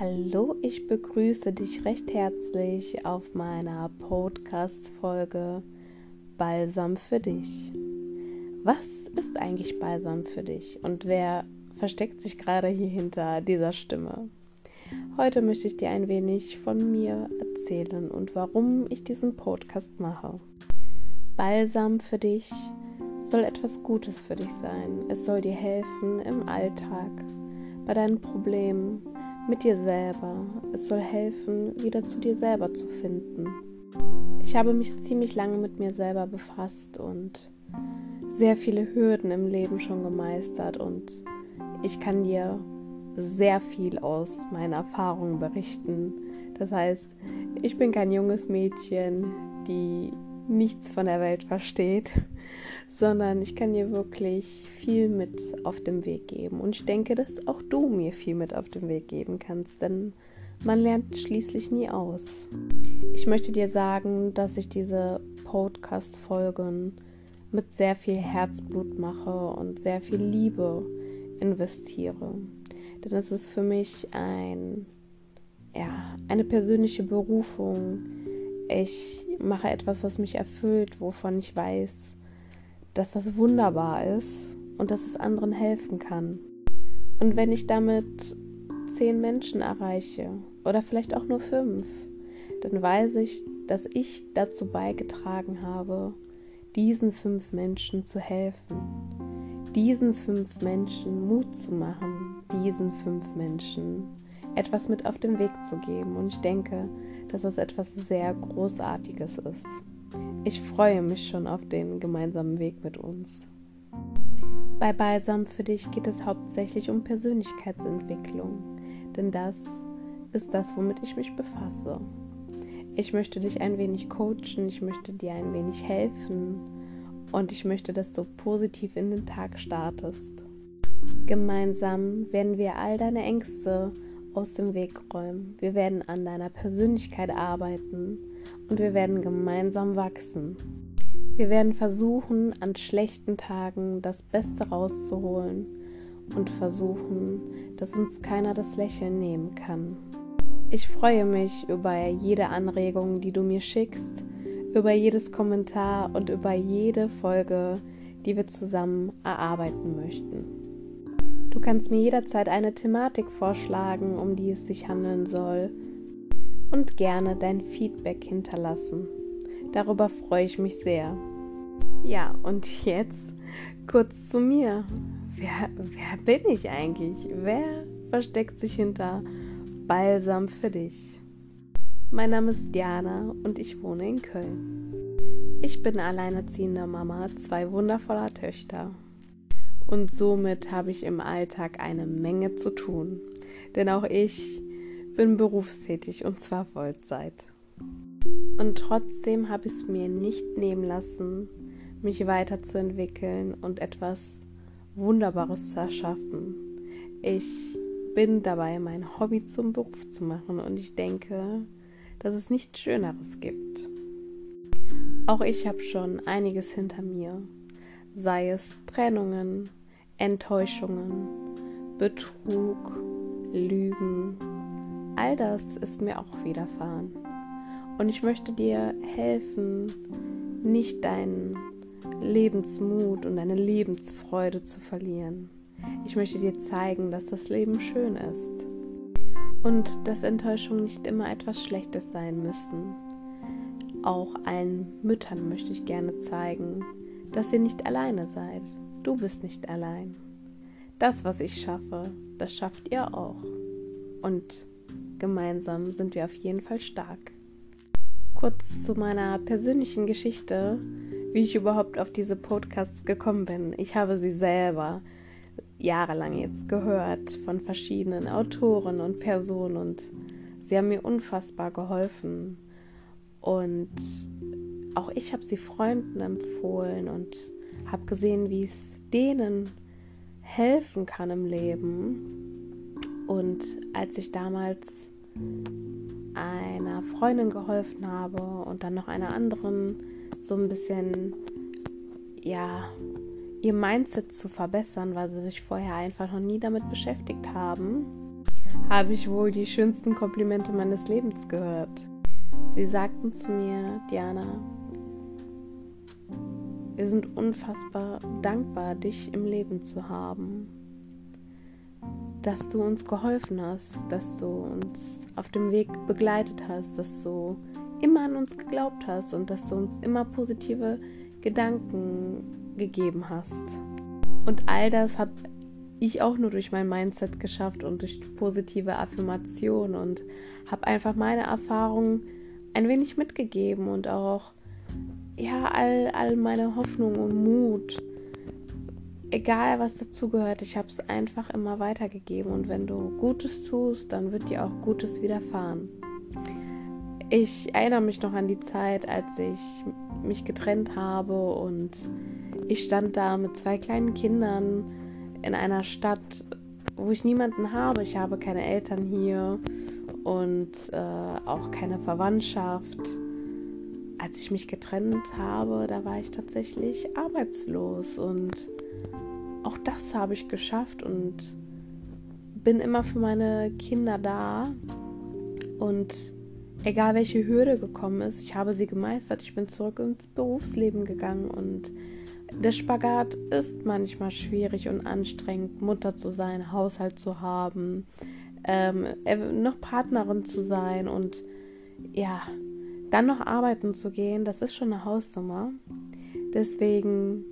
Hallo, ich begrüße dich recht herzlich auf meiner Podcast-Folge Balsam für dich. Was ist eigentlich Balsam für dich und wer versteckt sich gerade hier hinter dieser Stimme? Heute möchte ich dir ein wenig von mir erzählen und warum ich diesen Podcast mache. Balsam für dich soll etwas Gutes für dich sein. Es soll dir helfen im Alltag, bei deinen Problemen, mit dir selber. Es soll helfen, wieder zu dir selber zu finden. Ich habe mich ziemlich lange mit mir selber befasst und sehr viele Hürden im Leben schon gemeistert und ich kann dir sehr viel aus meinen Erfahrungen berichten. Das heißt, ich bin kein junges Mädchen, die nichts von der Welt versteht, sondern ich kann dir wirklich viel mit auf dem Weg geben. Und ich denke, dass auch du mir viel mit auf den Weg geben kannst, denn man lernt schließlich nie aus. Ich möchte dir sagen, dass ich diese Podcast-Folgen mit sehr viel Herzblut mache und sehr viel Liebe investiere. Denn es ist für mich ein, ja, eine persönliche Berufung. Ich mache etwas, was mich erfüllt, wovon ich weiß, dass das wunderbar ist und dass es anderen helfen kann. Und wenn ich damit zehn Menschen erreiche oder vielleicht auch nur fünf, dann weiß ich, dass ich dazu beigetragen habe, diesen fünf Menschen zu helfen, diesen fünf Menschen Mut zu machen, diesen fünf Menschen etwas mit auf den Weg zu geben. Und ich denke, dass das etwas sehr Großartiges ist. Ich freue mich schon auf den gemeinsamen Weg mit uns. Bei Balsam für dich geht es hauptsächlich um Persönlichkeitsentwicklung, denn das ist das, womit ich mich befasse. Ich möchte dich ein wenig coachen, ich möchte dir ein wenig helfen und ich möchte, dass du positiv in den Tag startest. Gemeinsam werden wir all deine Ängste aus dem Weg räumen. Wir werden an deiner Persönlichkeit arbeiten und wir werden gemeinsam wachsen. Wir werden versuchen, an schlechten Tagen das Beste rauszuholen und versuchen, dass uns keiner das Lächeln nehmen kann. Ich freue mich über jede Anregung, die du mir schickst, über jedes Kommentar und über jede Folge, die wir zusammen erarbeiten möchten. Du kannst mir jederzeit eine Thematik vorschlagen, um die es sich handeln soll und gerne dein Feedback hinterlassen. Darüber freue ich mich sehr. Ja, und jetzt kurz zu mir. Wer, wer bin ich eigentlich? Wer versteckt sich hinter Balsam für dich? Mein Name ist Diana und ich wohne in Köln. Ich bin alleinerziehende Mama zwei wundervoller Töchter. Und somit habe ich im Alltag eine Menge zu tun. Denn auch ich bin berufstätig und zwar Vollzeit. Und trotzdem habe ich es mir nicht nehmen lassen, mich weiterzuentwickeln und etwas Wunderbares zu erschaffen. Ich bin dabei, mein Hobby zum Beruf zu machen und ich denke, dass es nichts Schöneres gibt. Auch ich habe schon einiges hinter mir, sei es Trennungen, Enttäuschungen, Betrug, Lügen, All das ist mir auch widerfahren. Und ich möchte dir helfen, nicht deinen Lebensmut und deine Lebensfreude zu verlieren. Ich möchte dir zeigen, dass das Leben schön ist und dass Enttäuschungen nicht immer etwas Schlechtes sein müssen. Auch allen Müttern möchte ich gerne zeigen, dass ihr nicht alleine seid. Du bist nicht allein. Das, was ich schaffe, das schafft ihr auch. Und gemeinsam sind wir auf jeden Fall stark. Kurz zu meiner persönlichen Geschichte, wie ich überhaupt auf diese Podcasts gekommen bin. Ich habe sie selber jahrelang jetzt gehört von verschiedenen Autoren und Personen und sie haben mir unfassbar geholfen. Und auch ich habe sie Freunden empfohlen und habe gesehen, wie es denen helfen kann im Leben. Und als ich damals einer Freundin geholfen habe und dann noch einer anderen so ein bisschen, ja, ihr Mindset zu verbessern, weil sie sich vorher einfach noch nie damit beschäftigt haben, habe ich wohl die schönsten Komplimente meines Lebens gehört. Sie sagten zu mir, Diana, wir sind unfassbar dankbar, dich im Leben zu haben, dass du uns geholfen hast, dass du uns auf dem Weg begleitet hast, dass du immer an uns geglaubt hast und dass du uns immer positive Gedanken gegeben hast. Und all das habe ich auch nur durch mein Mindset geschafft und durch positive Affirmation und habe einfach meine Erfahrungen ein wenig mitgegeben und auch ja all, all meine Hoffnung und Mut, egal was dazugehört, ich habe es einfach immer weitergegeben und wenn du Gutes tust, dann wird dir auch Gutes widerfahren. Ich erinnere mich noch an die Zeit, als ich mich getrennt habe und ich stand da mit zwei kleinen Kindern in einer Stadt, wo ich niemanden habe. Ich habe keine Eltern hier und äh, auch keine Verwandtschaft. Als ich mich getrennt habe, da war ich tatsächlich arbeitslos und auch das habe ich geschafft und bin immer für meine Kinder da und egal welche Hürde gekommen ist, ich habe sie gemeistert. Ich bin zurück ins Berufsleben gegangen und der Spagat ist manchmal schwierig und anstrengend, Mutter zu sein, Haushalt zu haben, ähm, noch Partnerin zu sein und ja, dann noch arbeiten zu gehen, das ist schon eine Hausnummer. Deswegen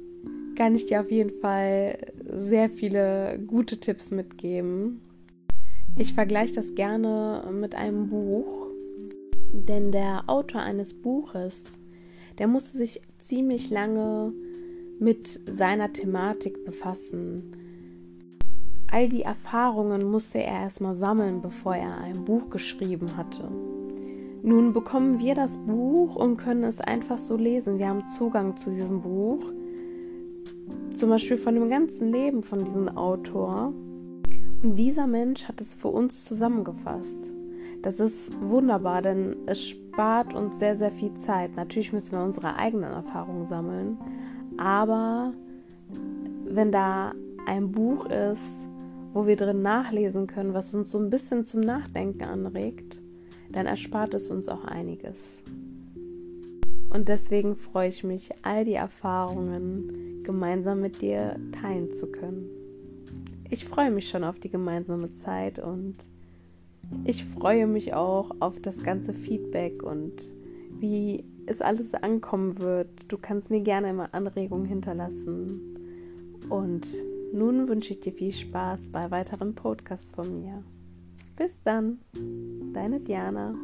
kann ich dir auf jeden Fall sehr viele gute Tipps mitgeben. Ich vergleiche das gerne mit einem Buch, denn der Autor eines Buches, der musste sich ziemlich lange mit seiner Thematik befassen. All die Erfahrungen musste er erstmal sammeln, bevor er ein Buch geschrieben hatte. Nun bekommen wir das Buch und können es einfach so lesen. Wir haben Zugang zu diesem Buch, zum Beispiel von dem ganzen Leben von diesem Autor. Und dieser Mensch hat es für uns zusammengefasst. Das ist wunderbar, denn es spart uns sehr, sehr viel Zeit. Natürlich müssen wir unsere eigenen Erfahrungen sammeln, aber wenn da ein Buch ist, wo wir drin nachlesen können, was uns so ein bisschen zum Nachdenken anregt, dann erspart es uns auch einiges. Und deswegen freue ich mich, all die Erfahrungen gemeinsam mit dir teilen zu können. Ich freue mich schon auf die gemeinsame Zeit und ich freue mich auch auf das ganze Feedback und wie es alles ankommen wird. Du kannst mir gerne immer Anregungen hinterlassen. Und nun wünsche ich dir viel Spaß bei weiteren Podcasts von mir. Bis dann, deine Diana.